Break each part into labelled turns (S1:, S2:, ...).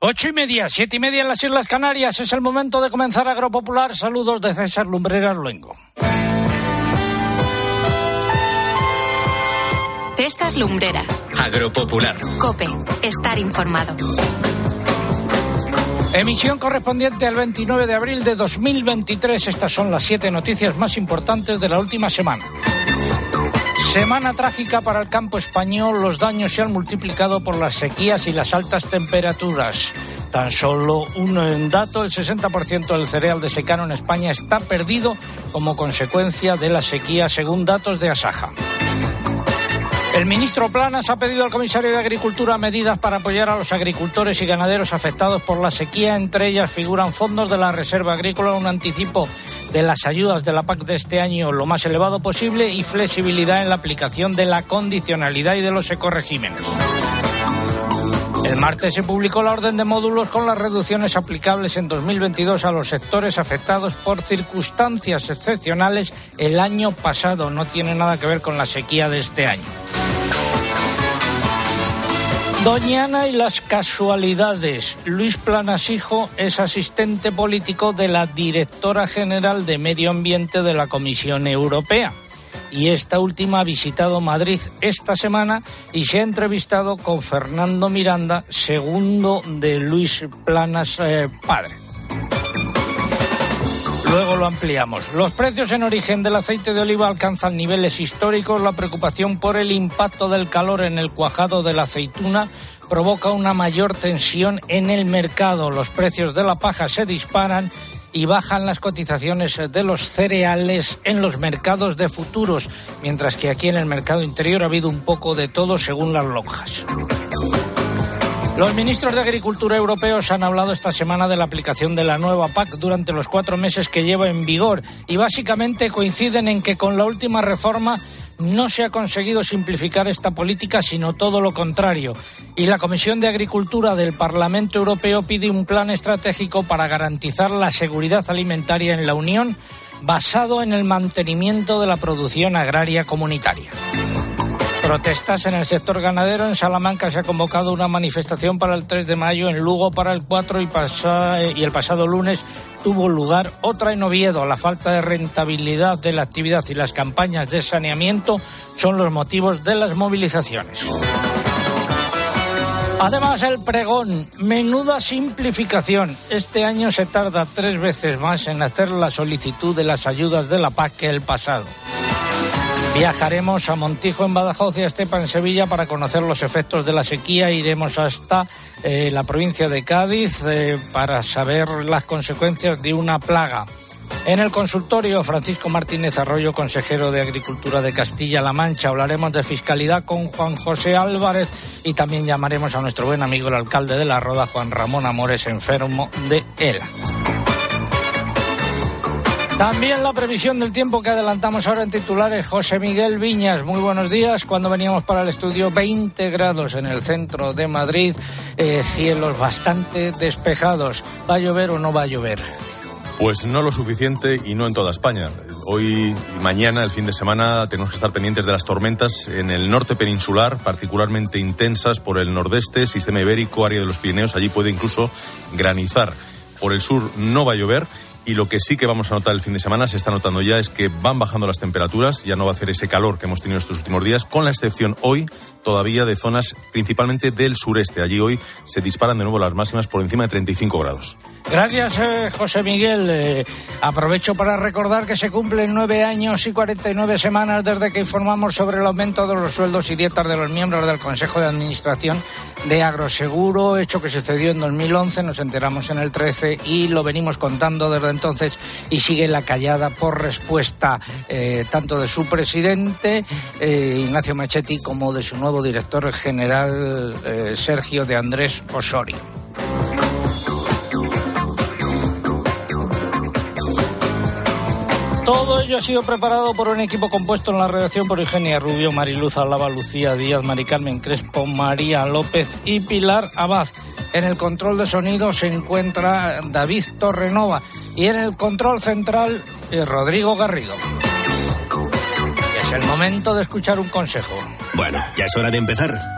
S1: Ocho y media, siete y media en las Islas Canarias. Es el momento de comenzar Agropopular. Saludos de César Lumbreras Luengo.
S2: César Lumbreras.
S3: Agropopular.
S2: Cope. Estar informado.
S1: Emisión correspondiente al 29 de abril de 2023. Estas son las siete noticias más importantes de la última semana. Semana trágica para el campo español. Los daños se han multiplicado por las sequías y las altas temperaturas. Tan solo un dato, el 60% del cereal de secano en España está perdido como consecuencia de la sequía, según datos de Asaja. El ministro Planas ha pedido al comisario de Agricultura medidas para apoyar a los agricultores y ganaderos afectados por la sequía. Entre ellas figuran fondos de la Reserva Agrícola, un anticipo de las ayudas de la PAC de este año lo más elevado posible y flexibilidad en la aplicación de la condicionalidad y de los ecoregímenes. El martes se publicó la orden de módulos con las reducciones aplicables en 2022 a los sectores afectados por circunstancias excepcionales el año pasado. No tiene nada que ver con la sequía de este año. Doñana y las casualidades. Luis Planasijo es asistente político de la directora general de Medio Ambiente de la Comisión Europea. Y esta última ha visitado Madrid esta semana y se ha entrevistado con Fernando Miranda, segundo de Luis Planas eh, padre. Luego lo ampliamos. Los precios en origen del aceite de oliva alcanzan niveles históricos. La preocupación por el impacto del calor en el cuajado de la aceituna provoca una mayor tensión en el mercado. Los precios de la paja se disparan y bajan las cotizaciones de los cereales en los mercados de futuros, mientras que aquí en el mercado interior ha habido un poco de todo según las lonjas. Los ministros de Agricultura europeos han hablado esta semana de la aplicación de la nueva PAC durante los cuatro meses que lleva en vigor y básicamente coinciden en que con la última reforma no se ha conseguido simplificar esta política, sino todo lo contrario. Y la Comisión de Agricultura del Parlamento Europeo pide un plan estratégico para garantizar la seguridad alimentaria en la Unión basado en el mantenimiento de la producción agraria comunitaria. Protestas en el sector ganadero. En Salamanca se ha convocado una manifestación para el 3 de mayo, en Lugo para el 4 y, el pasado lunes tuvo lugar otra en Oviedo. La falta de rentabilidad de la actividad y las campañas de saneamiento son los motivos de las movilizaciones. Además, el pregón, menuda simplificación. Este año se tarda tres veces más en hacer la solicitud de las ayudas de la PAC que el pasado. Viajaremos a Montijo en Badajoz y a Estepa en Sevilla para conocer los efectos de la sequía. Iremos hasta eh, la provincia de Cádiz eh, para saber las consecuencias de una plaga. En el consultorio, Francisco Martínez Arroyo, consejero de Agricultura de Castilla-La Mancha. Hablaremos de fiscalidad con Juan José Álvarez y también llamaremos a nuestro buen amigo el alcalde de La Roda, Juan Ramón Amores, enfermo de ELA. También la previsión del tiempo que adelantamos ahora en titulares. José Miguel Viñas, muy buenos días. Cuando veníamos para el estudio, 20 grados en el centro de Madrid, eh, cielos bastante despejados. ¿Va a llover o no va a llover?
S4: Pues no lo suficiente y no en toda España. Hoy y mañana, el fin de semana, tenemos que estar pendientes de las tormentas en el norte peninsular, particularmente intensas por el nordeste, sistema ibérico, área de los Pirineos. Allí puede incluso granizar. Por el sur no va a llover y lo que sí que vamos a notar el fin de semana, se está notando ya, es que van bajando las temperaturas, ya no va a hacer ese calor que hemos tenido estos últimos días, con la excepción hoy todavía de zonas principalmente del sureste. Allí hoy se disparan de nuevo las máximas por encima de 35 grados.
S1: Gracias, eh, José Miguel. Eh, aprovecho para recordar que se cumplen nueve años y 49 semanas desde que informamos sobre el aumento de los sueldos y dietas de los miembros del Consejo de Administración de Agroseguro, hecho que sucedió en 2011, nos enteramos en el 13 y lo venimos contando desde entonces y sigue la callada por respuesta eh, tanto de su presidente, Ignacio Machetti, como de su nuevo director general, Sergio de Andrés Osorio. Todo ello ha sido preparado por un equipo compuesto en la redacción por Eugenia Rubio, Mariluz Alaba, Lucía Díaz, Mari Carmen Crespo, María López y Pilar Abad. En el control de sonido se encuentra David Torrenova y en el control central eh, Rodrigo Garrido. Es el momento de escuchar un consejo.
S3: Bueno, ya es hora de empezar.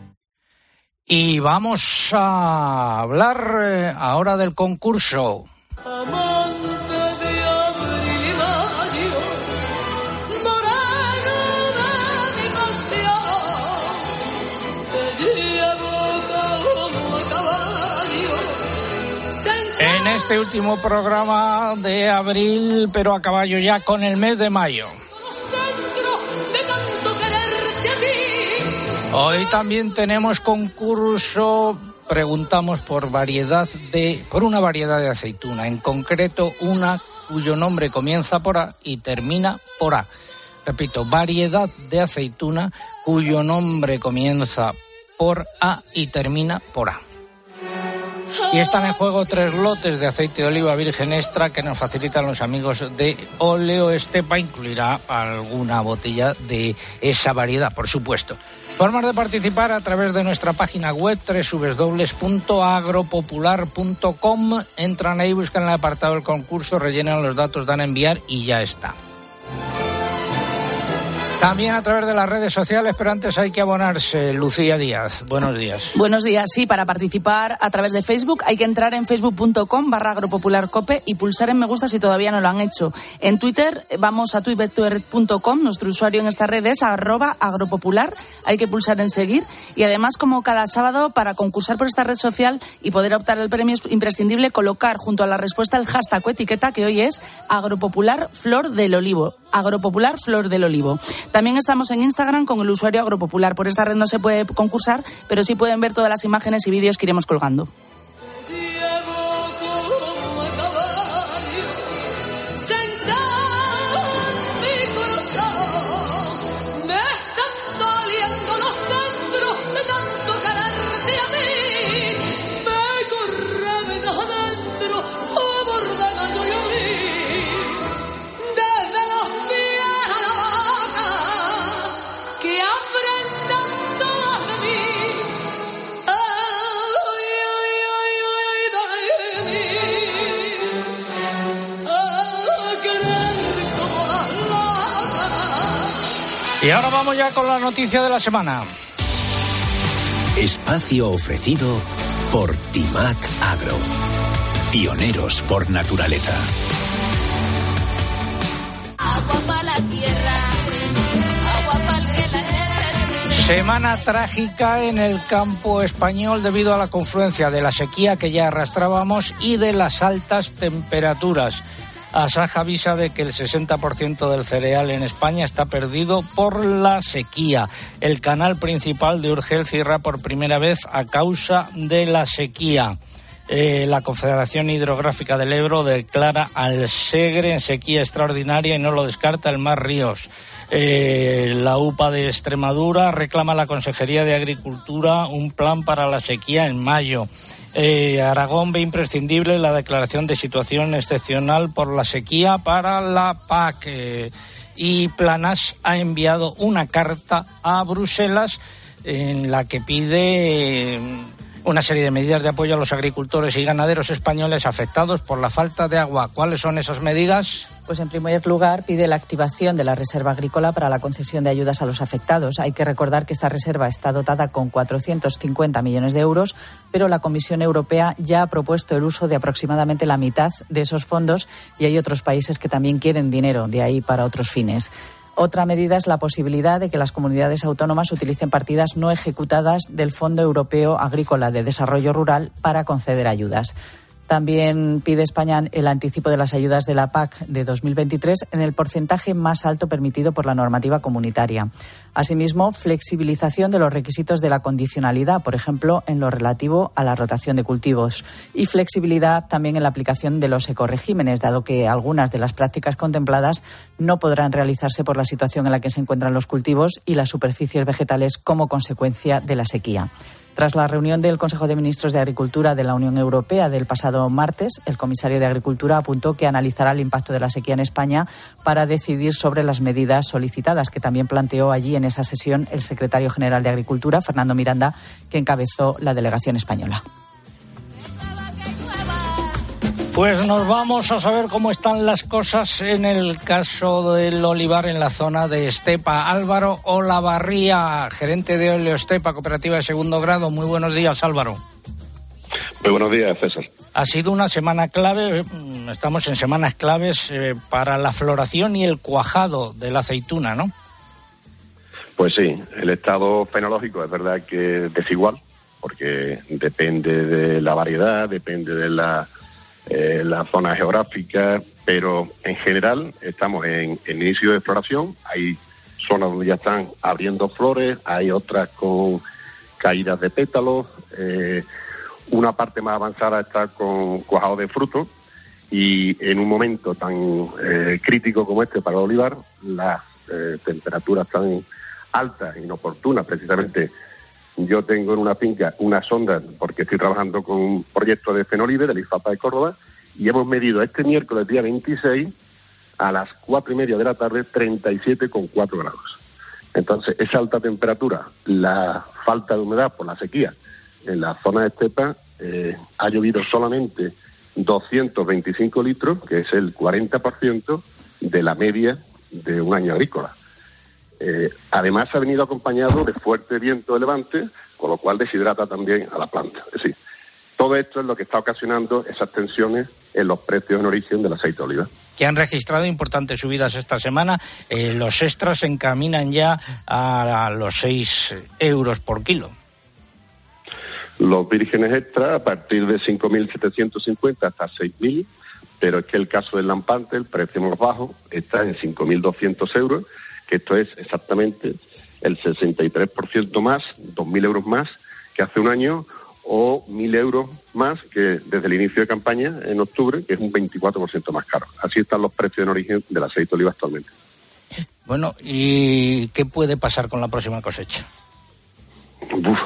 S1: Y vamos a hablar eh, ahora del concurso. En este último programa de abril, pero a caballo ya con el mes de mayo. Hoy también tenemos concurso. Preguntamos por variedad de, por una variedad de aceituna, en concreto una cuyo nombre comienza por A y termina por A. Repito, variedad de aceituna cuyo nombre comienza por A y termina por A. Y están en juego tres lotes de aceite de oliva virgen extra que nos facilitan los amigos de Oleo Estepa. Incluirá alguna botella de esa variedad, por supuesto. Formas de participar a través de nuestra página web www.agropopular.com. Entran ahí, buscan el apartado del concurso, rellenan los datos, dan a enviar y ya está. También a través de las redes sociales, pero antes hay que abonarse. Lucía Díaz, buenos días.
S5: Buenos días, sí, para participar a través de Facebook hay que entrar en facebook.com barra agropopularcope y pulsar en me gusta si todavía no lo han hecho. En Twitter vamos a twitter.com, nuestro usuario en esta red es arroba agropopular, hay que pulsar en seguir y además como cada sábado para concursar por esta red social y poder optar al premio es imprescindible colocar junto a la respuesta el hashtag o etiqueta que hoy es agropopular flor del olivo. Agropopular Flor del Olivo. También estamos en Instagram con el usuario Agropopular. Por esta red no se puede concursar, pero sí pueden ver todas las imágenes y vídeos que iremos colgando.
S1: Y ahora vamos ya con la noticia de la semana.
S3: Espacio ofrecido por Timac Agro. Pioneros por naturaleza.
S6: Agua para la tierra. Agua para el que la necesita.
S1: Semana trágica en el campo español debido a la confluencia de la sequía que ya arrastrábamos y de las altas temperaturas. Asaja avisa de que el 60% del cereal en España está perdido por la sequía. El canal principal de Urgel cierra por primera vez a causa de la sequía. Eh, la Confederación Hidrográfica del Ebro declara al Segre en sequía extraordinaria y no lo descarta el Mar Ríos. Eh, la UPA de Extremadura reclama a la Consejería de Agricultura un plan para la sequía en mayo. Eh, Aragón ve imprescindible la declaración de situación excepcional por la sequía para la PAC. eh, y Planas ha enviado una carta a Bruselas en la que pide eh, una serie de medidas de apoyo a los agricultores y ganaderos españoles afectados por la falta de agua. ¿Cuáles son esas medidas?
S5: Pues en primer lugar pide la activación de la reserva agrícola para la concesión de ayudas a los afectados. Hay que recordar que esta reserva está dotada con 450 millones de euros, pero la Comisión Europea ya ha propuesto el uso de aproximadamente la mitad de esos fondos y hay otros países que también quieren dinero de ahí para otros fines. Otra medida es la posibilidad de que las comunidades autónomas utilicen partidas no ejecutadas del Fondo Europeo Agrícola de Desarrollo Rural para conceder ayudas. También pide España el anticipo de las ayudas de la PAC de 2023 en el porcentaje más alto permitido por la normativa comunitaria. Asimismo, flexibilización de los requisitos de la condicionalidad, por ejemplo, en lo relativo a la rotación de cultivos. Y flexibilidad también en la aplicación de los ecoregímenes, dado que algunas de las prácticas contempladas no podrán realizarse por la situación en la que se encuentran los cultivos y las superficies vegetales como consecuencia de la sequía. Tras la reunión del Consejo de Ministros de Agricultura de la Unión Europea del pasado martes, el comisario de Agricultura apuntó que analizará el impacto de la sequía en España para decidir sobre las medidas solicitadas, que también planteó allí en esa sesión el secretario general de Agricultura, Fernando Miranda, que encabezó la delegación española.
S1: Pues nos vamos a saber cómo están las cosas en el caso del olivar en la zona de Estepa. Álvaro Olavarría, gerente de Oleo Estepa, cooperativa de segundo grado. Muy buenos días, Álvaro.
S7: Muy buenos días, César.
S1: Ha sido una semana clave, mm, estamos en semanas claves eh, para la floración y el cuajado de la aceituna, ¿no?
S7: Pues sí, el estado fenológico es verdad que es desigual, porque depende de la variedad, depende de la eh, la zona geográfica, pero en general estamos en, en inicio de floración. Hay zonas donde ya están abriendo flores, hay otras con caídas de pétalos, eh, una parte más avanzada está con cuajado de frutos y en un momento tan eh, crítico como este para el olivar, las eh, temperaturas tan altas, inoportunas, precisamente yo tengo en una finca una sonda, porque estoy trabajando con un proyecto de fenolive del IFAPA de Córdoba, y hemos medido este miércoles, día 26, a las cuatro y media de la tarde, 37,4 grados. Entonces, esa alta temperatura, la falta de humedad por la sequía en la zona de estepa, eh, ha llovido solamente 225 litros, que es el 40% de la media de un año agrícola. Eh, además, ha venido acompañado de fuerte viento de levante, con lo cual deshidrata también a la planta. Es decir, todo esto es lo que está ocasionando esas tensiones en los precios en origen del aceite de oliva.
S1: que han registrado importantes subidas esta semana. Eh, los extras se encaminan ya a, los 6 euros por kilo.
S7: Los vírgenes extra a partir de 5.750 hasta 6.000, pero es que el caso del lampante, el precio más bajo, está en 5.200 euros, que esto es exactamente el 63% más, 2.000 euros más que hace un año, o 1.000 euros más que desde el inicio de campaña en octubre, que es un 24% más caro. Así están los precios en origen del aceite de oliva actualmente.
S1: Bueno, ¿y qué puede pasar con la próxima cosecha?
S7: Uf,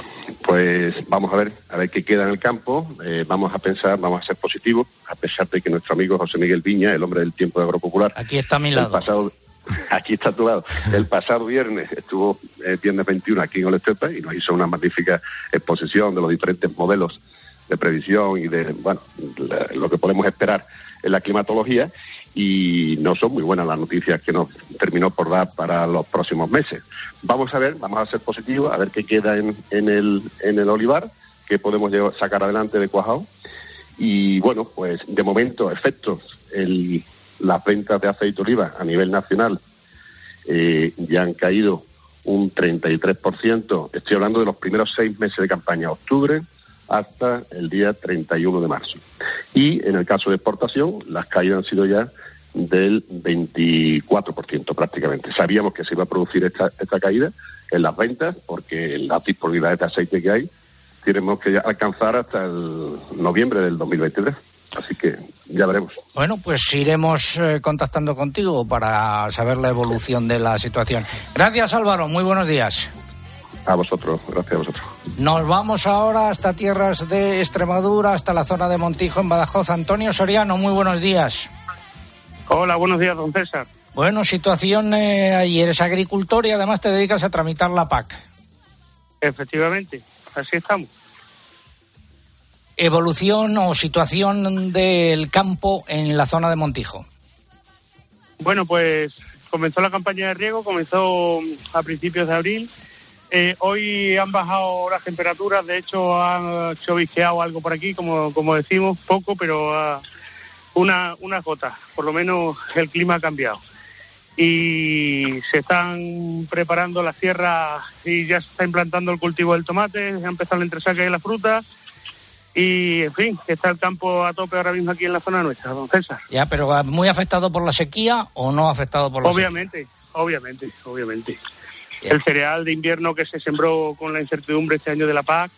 S7: pues vamos a ver, a ver qué queda en el campo. Eh, vamos a pensar, vamos a ser positivos, a pesar de que nuestro amigo José Miguel Viña, el hombre del tiempo de Agropopular,
S1: Aquí está a mi
S7: el
S1: lado.
S7: pasado, aquí está tu lado. El pasado viernes estuvo eh, viernes 21 aquí en Olestepa y nos hizo una magnífica exposición de los diferentes modelos de previsión y de bueno lo que podemos esperar en la climatología y no son muy buenas las noticias que nos terminó por dar para los próximos meses. Vamos a ver, vamos a ser positivos, a ver qué queda en, en el, en el olivar, qué podemos llevar- sacar adelante de cuajado. Y bueno, pues de momento, efectos, el, las ventas de aceite oliva a nivel nacional eh, ya han caído un 33%. Estoy hablando de los primeros seis meses de campaña, octubre hasta el día 31 de marzo. Y en el caso de exportación, las caídas han sido ya del 24% prácticamente. Sabíamos que se iba a producir esta, esta caída en las ventas porque las disponibilidades de aceite que hay tenemos que alcanzar hasta el noviembre del 2023. Así que ya veremos.
S1: Bueno, pues iremos eh, contactando contigo para saber la evolución de la situación. Gracias, Álvaro. Muy buenos días.
S7: A vosotros, gracias a vosotros.
S1: Nos vamos ahora hasta tierras de Extremadura, hasta la zona de Montijo, en Badajoz. Antonio Soriano, muy buenos días.
S8: Hola, buenos días, don César.
S1: Bueno, situación eh, ahí. Eres agricultor y además te dedicas a tramitar la PAC.
S8: Efectivamente, así estamos.
S1: Evolución o situación del campo en la zona de Montijo.
S8: Bueno, pues comenzó la campaña de riego, comenzó a principios de abril. Eh, hoy han bajado las temperaturas, de hecho han chovisqueado algo por aquí, como, como decimos, poco, pero ah, una, una gota. Por lo menos el clima ha cambiado. Y se están preparando las tierras y ya se está implantando el cultivo del tomate, ha empezado el entresaque y la fruta. Y, en fin, que está el campo a tope ahora mismo aquí en la zona nuestra, don César.
S1: Ya, pero ah, muy afectado por la sequía o no afectado por la sequía.
S8: Obviamente, obviamente, obviamente.
S1: Bien.
S8: El cereal de invierno que se sembró con la incertidumbre este año de la PAC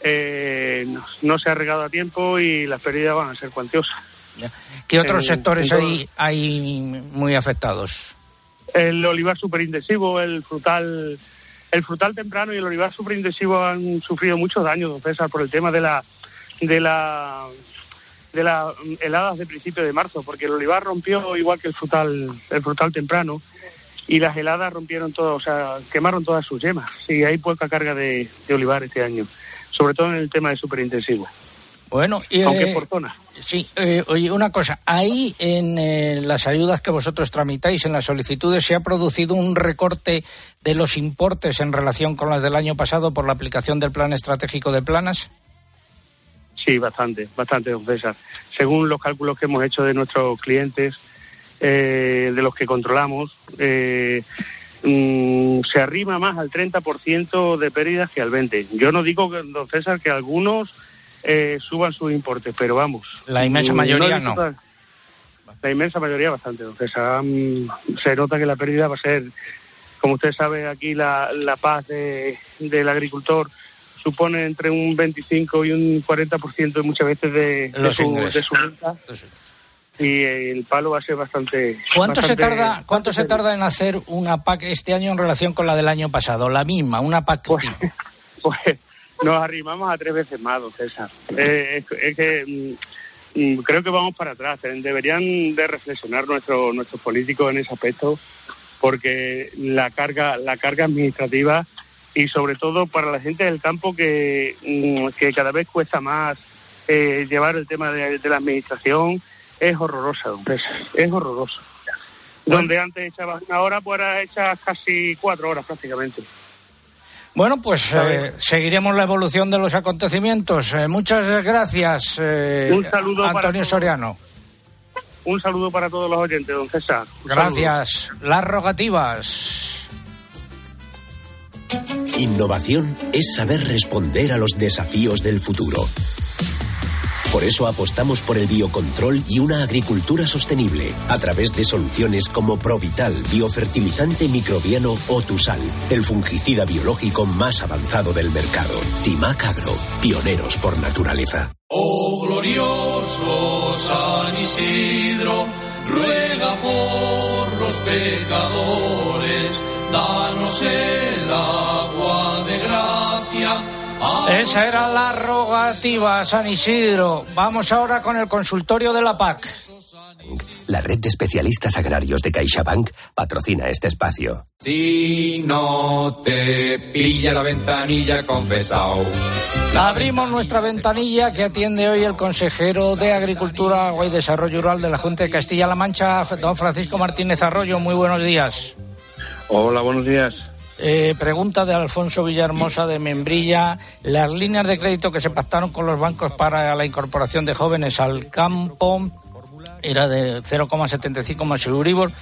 S8: eh, no, no se ha regado a tiempo y las pérdidas van a ser cuantiosas.
S1: Ya. ¿Qué otros
S8: Eh,
S1: sectores
S8: en
S1: hay, hay muy afectados?
S8: El olivar superintensivo, el frutal el frutal temprano y el olivar superintensivo han sufrido muchos daños, don César, por el tema de la de la de las heladas de principio de marzo, porque el olivar rompió igual que el frutal el frutal temprano y las heladas rompieron todo, o sea, quemaron todas sus yemas. Sí, hay poca carga de, de olivar este año, sobre todo en el tema de superintensivo.
S1: Bueno, y,
S8: Aunque
S1: eh,
S8: por zona.
S1: Sí, eh, oye, una cosa, ahí en eh, las ayudas que vosotros tramitáis, en las solicitudes, ¿se ha producido un recorte de los importes en relación con las del año pasado por la aplicación del Plan Estratégico de Planas?
S8: Sí, bastante, bastante, don César. Según los cálculos que hemos hecho de nuestros clientes, eh, de los que controlamos, eh, mm, se arrima más al 30% de pérdidas que al 20%. Yo no digo, que, don César, que algunos eh, suban sus importes, pero vamos.
S1: La inmensa mayoría no.
S8: La inmensa mayoría bastante, don César. Mm, se nota que la pérdida va a ser, como usted sabe, aquí la, la paz de- del agricultor supone entre un 25 y un 40% muchas veces de, su,
S1: ingresos.
S8: de su renta y el palo va a ser bastante.
S1: ¿Cuánto se tarda, cuánto se tarda en hacer una PAC este año en relación con la del año pasado? La misma, una PAC tipo.
S8: Pues nos arrimamos a tres veces más, don César. Eh, es, es que mm, mm, creo que vamos para atrás. Eh, Deberían de reflexionar nuestros nuestros políticos en ese aspecto, porque la carga la carga administrativa y sobre todo para la gente del campo que, mm, que cada vez cuesta más eh, llevar el tema de, de la administración es horrorosa, don César. Es horroroso. Donde antes echabas una hora, pues ahora echas casi cuatro horas prácticamente.
S1: Bueno, pues eh, seguiremos la evolución de los acontecimientos. Eh, muchas gracias, eh,
S8: Un saludo para
S1: Antonio
S8: todos.
S1: Soriano.
S8: Un saludo para todos los oyentes, don César. Un
S1: Gracias. Las rogativas.
S9: Innovación es saber responder a los desafíos del futuro. Por eso apostamos por el biocontrol y una agricultura sostenible a través de soluciones como Provital, biofertilizante microbiano o Tusal, el fungicida biológico más avanzado del mercado. Timac Agro, pioneros por naturaleza.
S10: Oh glorioso San Isidro, ruega por los pecadores, danos el
S1: Esa era la rogativa, San Isidro. Vamos ahora con el consultorio de la PAC.
S11: La red de especialistas agrarios de CaixaBank patrocina este espacio.
S10: Si no te pilla la ventanilla confesao.
S1: Abrimos nuestra ventanilla que atiende hoy el consejero de Agricultura, Agua y Desarrollo Rural de la Junta de Castilla-La Mancha, don Francisco Martínez Arroyo. Muy buenos días.
S12: Hola, buenos días.
S1: Eh, pregunta de Alfonso Villahermosa de Membrilla. Las líneas de crédito que se pactaron con los bancos para la incorporación de jóvenes al campo era de 0,75 más Euribor,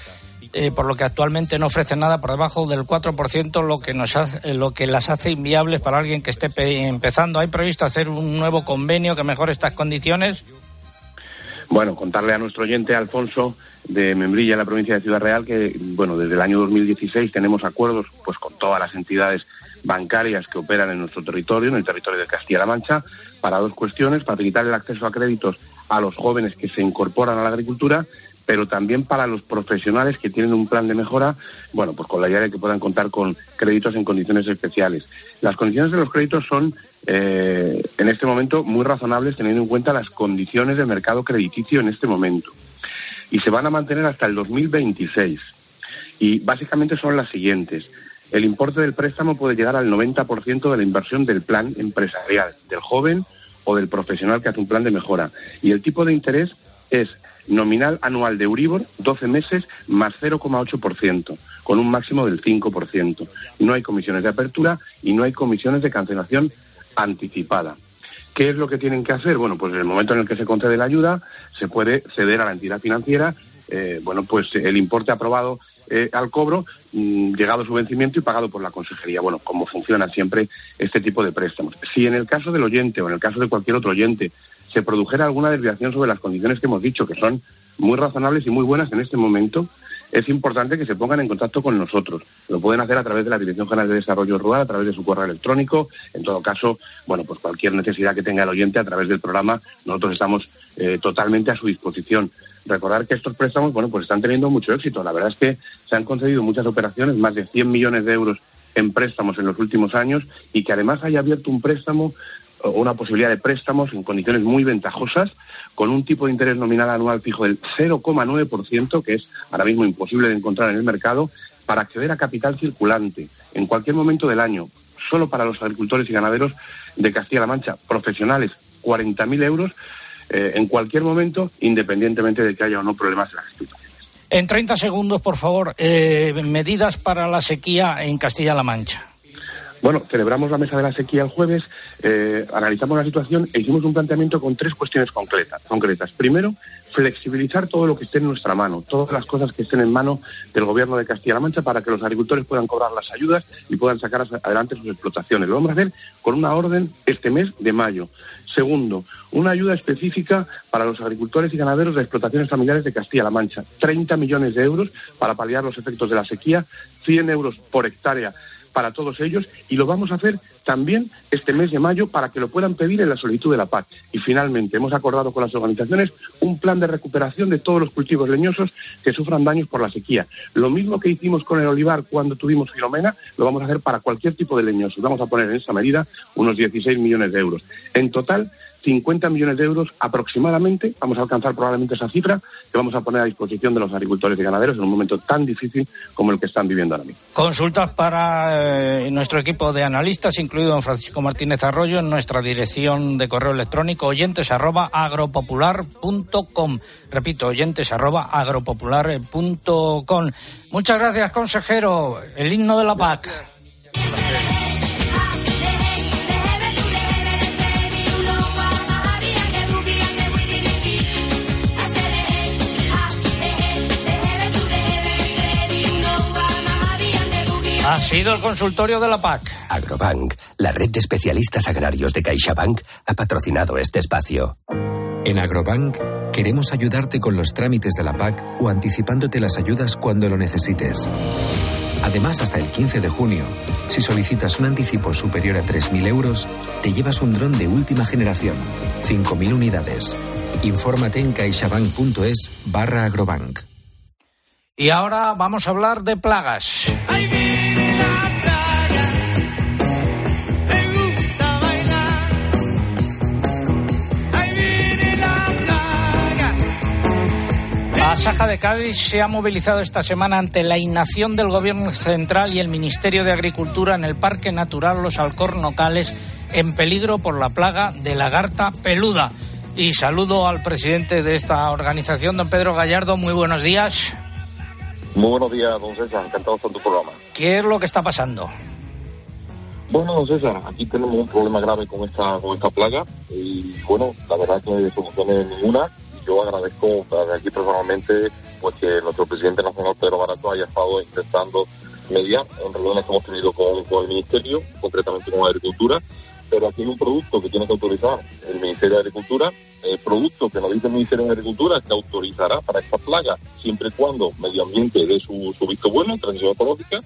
S1: eh, por lo que actualmente no ofrecen nada por debajo del 4%, lo que, nos hace, eh, lo que las hace inviables para alguien que esté pe- empezando. ¿Hay previsto hacer un nuevo convenio que mejore estas condiciones?
S12: Bueno, contarle a nuestro oyente Alfonso de Membrilla, en la provincia de Ciudad Real, que bueno, desde el año 2016 tenemos acuerdos pues con todas las entidades bancarias que operan en nuestro territorio, en el territorio de Castilla-La Mancha, para dos cuestiones, facilitar el acceso a créditos a los jóvenes que se incorporan a la agricultura, pero también para los profesionales que tienen un plan de mejora, bueno, pues con la idea de que puedan contar con créditos en condiciones especiales. Las condiciones de los créditos son, eh, en este momento, muy razonables teniendo en cuenta las condiciones del mercado crediticio en este momento. Y se van a mantener hasta el 2026. Y básicamente son las siguientes. El importe del préstamo puede llegar al 90% de la inversión del plan empresarial, del joven o del profesional que hace un plan de mejora. Y el tipo de interés es nominal anual de Euribor, 12 meses, más 0,8%, con un máximo del 5%. No hay comisiones de apertura y no hay comisiones de cancelación anticipada. ¿Qué es lo que tienen que hacer? Bueno, pues en el momento en el que se concede la ayuda, se puede ceder a la entidad financiera, eh, bueno, pues el importe aprobado eh, al cobro, mm, llegado su vencimiento y pagado por la consejería. Bueno, como funcionan siempre este tipo de préstamos. Si en el caso del oyente o en el caso de cualquier otro oyente se produjera alguna desviación sobre las condiciones que hemos dicho, que son muy razonables y muy buenas en este momento, es importante que se pongan en contacto con nosotros. Lo pueden hacer a través de la Dirección General de Desarrollo Rural, a través de su correo electrónico. En todo caso, bueno, pues cualquier necesidad que tenga el oyente a través del programa, nosotros estamos eh, totalmente a su disposición. Recordar que estos préstamos, bueno, pues están teniendo mucho éxito. La verdad es que se han concedido muchas operaciones, más de 100 millones de euros en préstamos en los últimos años y que además haya abierto un préstamo una posibilidad de préstamos en condiciones muy ventajosas, con un tipo de interés nominal anual fijo del 0,9%, que es ahora mismo imposible de encontrar en el mercado, para acceder a capital circulante en cualquier momento del año, solo para los agricultores y ganaderos de Castilla-La Mancha, profesionales, 40.000 euros eh, en cualquier momento, independientemente de que haya o no problemas en las explotaciones.
S1: En 30 segundos, por favor, eh, medidas para la sequía en Castilla-La Mancha.
S12: Bueno, celebramos la mesa de la sequía el jueves, eh, analizamos la situación e hicimos un planteamiento con tres cuestiones concretas. concretas. Primero, flexibilizar todo lo que esté en nuestra mano, todas las cosas que estén en mano del Gobierno de Castilla-La Mancha para que los agricultores puedan cobrar las ayudas y puedan sacar adelante sus explotaciones. Lo vamos a hacer con una orden este mes de mayo. Segundo, una ayuda específica para los agricultores y ganaderos de explotaciones familiares de Castilla-La Mancha. 30 millones de euros para paliar los efectos de la sequía, 100 euros por hectárea para todos ellos y lo vamos a hacer también este mes de mayo para que lo puedan pedir en la solicitud de la PAC. Y finalmente hemos acordado con las organizaciones un plan de recuperación de todos los cultivos leñosos que sufran daños por la sequía. Lo mismo que hicimos con el olivar cuando tuvimos Filomena, lo vamos a hacer para cualquier tipo de leñosos. Vamos a poner en esa medida unos 16 millones de euros. En total, 50 millones de euros aproximadamente, vamos a alcanzar probablemente esa cifra, que vamos a poner a disposición de los agricultores y ganaderos en un momento tan difícil como el que están viviendo ahora mismo.
S1: Consultas para eh, nuestro equipo de analistas, incluido don Francisco Martínez Arroyo, en nuestra dirección de correo electrónico oyentes arroba agropopular.com. Repito, oyentes arroba agropopular.com. Muchas gracias, consejero. El himno de la PAC. Ha sido el consultorio de la PAC.
S11: Agrobank, la red de especialistas agrarios de CaixaBank, ha patrocinado este espacio.
S13: En Agrobank queremos ayudarte con los trámites de la PAC o anticipándote las ayudas cuando lo necesites. Además, hasta el 15 de junio, si solicitas un anticipo superior a 3.000 euros, te llevas un dron de última generación, 5.000 unidades. Infórmate en caixabank.es barra agrobank.
S1: Y ahora vamos a hablar de plagas. La Saja de Cádiz se ha movilizado esta semana ante la inacción del Gobierno Central y el Ministerio de Agricultura en el Parque Natural Los Alcornocales en peligro por la plaga de lagarta peluda. Y saludo al presidente de esta organización, don Pedro Gallardo. Muy buenos días.
S14: Muy buenos días, don César. Encantado con tu programa.
S1: ¿Qué es lo que está pasando?
S14: Bueno, don César, aquí tenemos un problema grave con esta, con esta plaga y bueno, la verdad que no hay soluciones ninguna. Yo agradezco aquí personalmente pues que nuestro presidente nacional Pedro Barato haya estado intentando mediar en reuniones que hemos tenido con, el Ministerio, concretamente con Agricultura, pero aquí hay un producto que tiene que autorizar el Ministerio de Agricultura, el producto que nos dice el Ministerio de Agricultura que autorizará para esta plaga, siempre y cuando medio ambiente dé su, visto bueno, transición ecológica,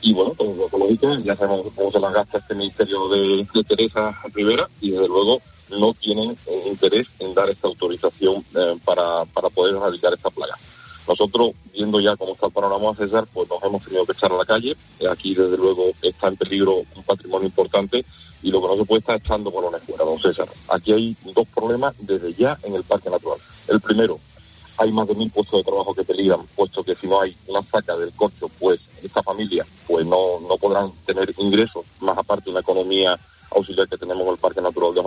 S14: y bueno, transición ecológica, ya sabemos cómo se las gasta este Ministerio de Teresa Rivera, y desde luego no tienen eh, interés en dar esta autorización eh, para, para poder erradicar esta plaga. Nosotros, viendo ya cómo está el panorama César, pues nos hemos tenido que echar a la calle. Eh, Aquí, desde luego, está en peligro un patrimonio importante y lo que no se puede estar echando balones fuera, don César. Aquí hay dos problemas desde ya en el Parque Natural. El primero, hay más de mil puestos de trabajo que peligran, puesto que si no hay una saca del corcho, pues esta familia pues no, no podrán tener ingresos, más aparte una economía auxiliar que tenemos en el Parque Natural de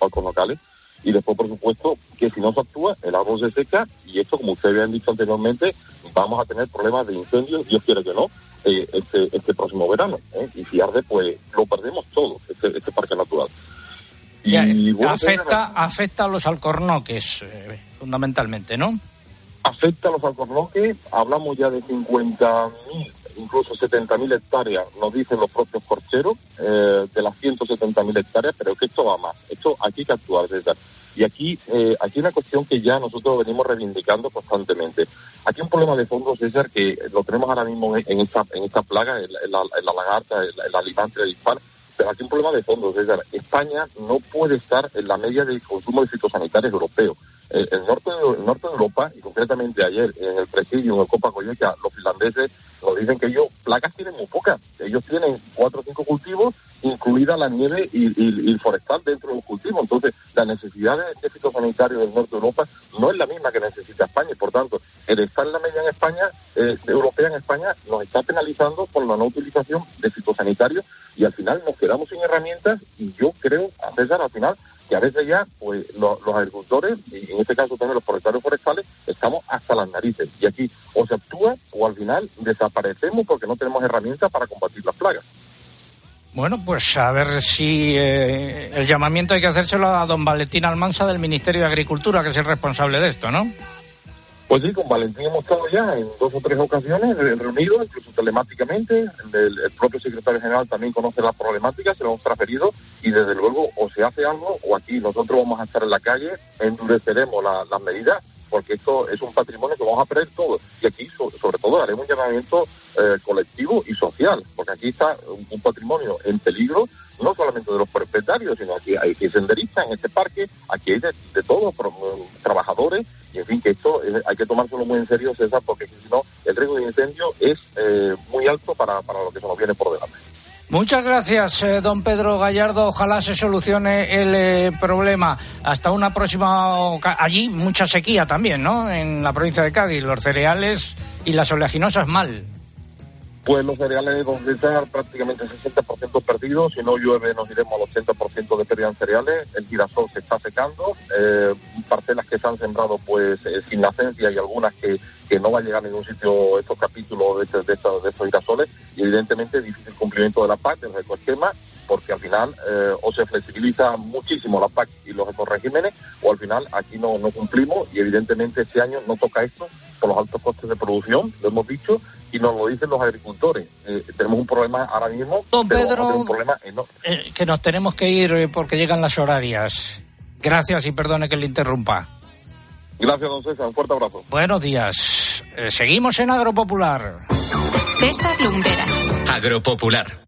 S14: Alcornocales. Y después, por supuesto, que si no se actúa, el árbol se seca y esto, como ustedes habían dicho anteriormente, vamos a tener problemas de incendios, Dios quiere que no, eh, este, este próximo verano. ¿eh? Y si arde, pues lo perdemos todo, este, este parque natural. Y,
S1: Ya,
S14: bueno,
S1: afecta, afecta a los alcornoques, eh, fundamentalmente, ¿no?
S14: afecta a los alcornoques, hablamos ya de 50.000, incluso 70.000 hectáreas, nos dicen los propios corcheros, eh, de las 170.000 hectáreas, pero que esto va más. Esto aquí hay que actuar, César. Y aquí, eh, aquí hay una cuestión que ya nosotros venimos reivindicando constantemente. Aquí hay un problema de fondo, César, que lo tenemos ahora mismo en esta, en esta plaga, en la, lagarta, en la, en limantia dispar, pero aquí hay un problema de fondo, César. España no puede estar en la media del consumo de fitosanitarios europeos. El norte de, el norte de Europa, y concretamente ayer en el presidio, en Copa Colleca, los finlandeses nos dicen que ellos placas tienen muy pocas. Ellos tienen cuatro o cinco cultivos, incluida la nieve y, y- forestal dentro de los cultivos. Entonces, la necesidad de, de fitosanitario del norte de Europa no es la misma que necesita España. Y, por tanto, el estar en la media en España, eh, europea en España, nos está penalizando por la no utilización de fitosanitarios y al final nos quedamos sin herramientas y yo creo, a César, al final, que a veces ya pues lo- los agricultores, y en este caso también los propietarios forestales, estamos hasta las narices. Y aquí o se actúa o al final desaparecemos porque no tenemos herramientas para combatir las plagas.
S1: Bueno, pues a ver si eh, el llamamiento hay que hacérselo a don Valentín Almansa del Ministerio de Agricultura, que es el responsable de esto, ¿no?
S14: Pues sí, con Valentín hemos estado ya en dos o tres ocasiones eh, reunidos, incluso telemáticamente. El, propio secretario general también conoce las problemáticas, se lo hemos transferido y desde luego o se hace algo o aquí nosotros vamos a estar en la calle, endureceremos la- las medidas porque esto es un patrimonio que vamos a perder todo. Y aquí, so- sobre todo, haremos un llamamiento eh, colectivo y social, porque aquí está un, patrimonio en peligro, no solamente de los propietarios, sino aquí hay senderistas en este parque, aquí hay de, de todo, pro- trabajadores, y en fin, que esto hay que tomárselo muy en serio, César, porque si no, el riesgo de incendio es eh, muy alto para, para lo que se nos viene por delante.
S1: Muchas gracias, eh, don Pedro Gallardo. Ojalá se solucione el eh, problema. Hasta una próxima. Allí mucha sequía también, ¿no? En la provincia de Cádiz. Los cereales y las oleaginosas mal.
S14: Pues los cereales, don César, prácticamente 60% perdidos. Si no llueve, nos iremos al 80% de pérdida en cereales. El girasol se está secando. Eh, parcelas que se han sembrado pues eh, sin nacencia y algunas que, que no va a llegar a ningún sitio estos capítulos de, este- estos, de estos girasoles. Y evidentemente difícil cumplimiento de la PAC, del ecoesquema, porque al final eh, o se flexibiliza muchísimo la PAC y los ecoregímenes, o al final aquí no, no cumplimos y evidentemente este año no toca esto por los altos costes de producción, lo hemos dicho, y nos lo dicen los agricultores. Eh, tenemos un problema ahora mismo,
S1: Don
S14: pero
S1: Pedro.
S14: tener un problema enorme.
S1: Eh, que nos tenemos que ir porque llegan las horarias. Gracias y perdone que le interrumpa.
S14: Gracias, don César, un fuerte abrazo.
S1: Buenos días. Eh, seguimos en Agropopular.
S2: César Lumberas.
S11: Agropopular.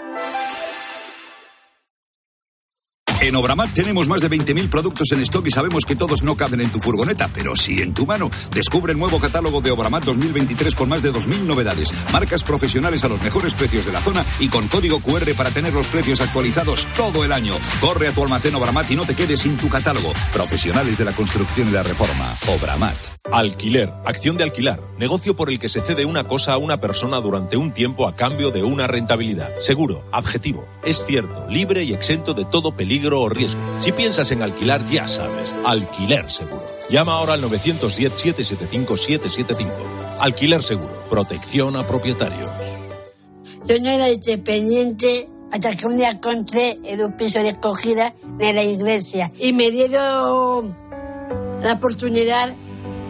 S15: En Obramat tenemos más de 20.000 productos en stock y sabemos que todos no caben en tu furgoneta, pero sí en tu mano. Descubre el nuevo catálogo de Obramat 2023 con más de 2.000 novedades, marcas profesionales a los mejores precios de la zona y con código QR para tener los precios actualizados todo el año. Corre a tu almacén Obramat y no te quedes sin tu catálogo. Profesionales de la construcción y la reforma. Obramat.
S16: Alquiler, acción de alquilar, negocio por el que se cede una cosa a una persona durante un tiempo a cambio de una rentabilidad. Seguro, objetivo, es cierto, libre y exento de todo peligro o riesgo. Si piensas en alquilar, ya sabes, alquiler seguro. Llama ahora al 910-775-775. Alquiler seguro, protección a propietarios.
S17: Yo no era independiente hasta que un día encontré en un piso de acogida de la iglesia y me dieron la oportunidad de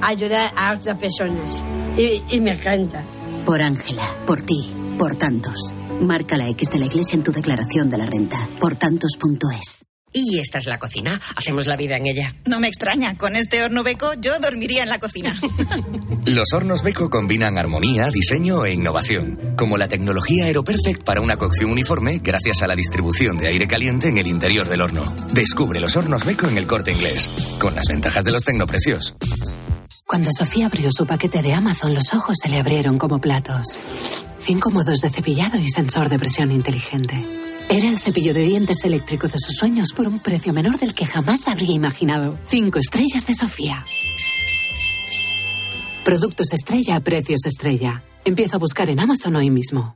S17: ayudar a otras personas. Y, y me encanta.
S18: Por Ángela, por ti, por tantos. Marca la X de la iglesia en tu declaración de la renta. Por tantos.es.
S19: Y esta es la cocina. Hacemos la vida en ella.
S20: No me extraña, con este horno beco yo dormiría en la cocina.
S21: Los hornos Beko combinan armonía, diseño e innovación, como la tecnología Aeroperfect para una cocción uniforme gracias a la distribución de aire caliente en el interior del horno. Descubre los hornos Beko en el corte inglés, con las ventajas de los tecnoprecios.
S22: Cuando Sofía abrió su paquete de Amazon, los ojos se le abrieron como platos. Cinco modos de cepillado y sensor de presión inteligente. Era el cepillo de dientes eléctrico de sus sueños por un precio menor del que jamás habría imaginado. Cinco estrellas de Sofía. Productos estrella a precios estrella. Empieza a buscar en Amazon hoy mismo.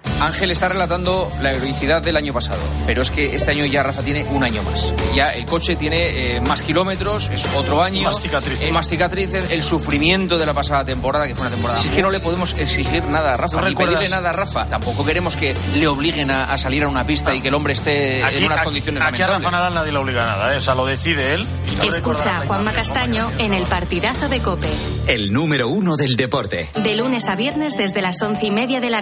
S23: Ángel está relatando la heroicidad del año pasado, pero es que este año ya Rafa tiene un año más. Ya el coche tiene eh, más kilómetros, es otro año.
S24: Más cicatrices.
S23: eh, más cicatrices, el sufrimiento de la pasada temporada, que fue una temporada. Si es que no le podemos exigir nada a Rafa,
S24: ¿No
S23: ni
S24: recuerdas?
S23: pedirle nada a Rafa. Tampoco queremos que le obliguen a, a salir a una pista y que el hombre esté
S24: Aquí,
S23: en unas
S24: aquí-
S23: condiciones
S24: aquí a. Rafa Nadal nadie le obliga a nada, ¿eh? o sea, lo decide él. no
S2: Escucha a Juanma Castaño en el partidazo de Cope.
S21: El número uno del deporte.
S2: De lunes a viernes desde las once y media de la noche.